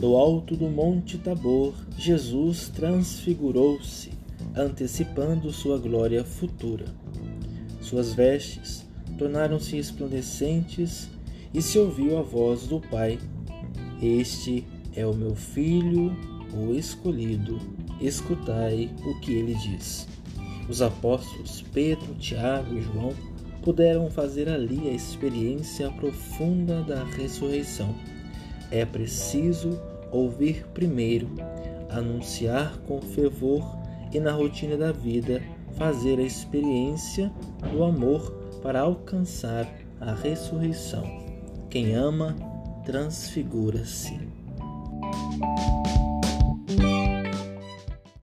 No alto do Monte Tabor, Jesus transfigurou-se, antecipando sua glória futura. Suas vestes tornaram-se resplandecentes e se ouviu a voz do Pai: Este é o meu filho, o escolhido, escutai o que ele diz. Os apóstolos Pedro, Tiago e João puderam fazer ali a experiência profunda da ressurreição é preciso ouvir primeiro, anunciar com fervor e na rotina da vida fazer a experiência do amor para alcançar a ressurreição. Quem ama, transfigura-se.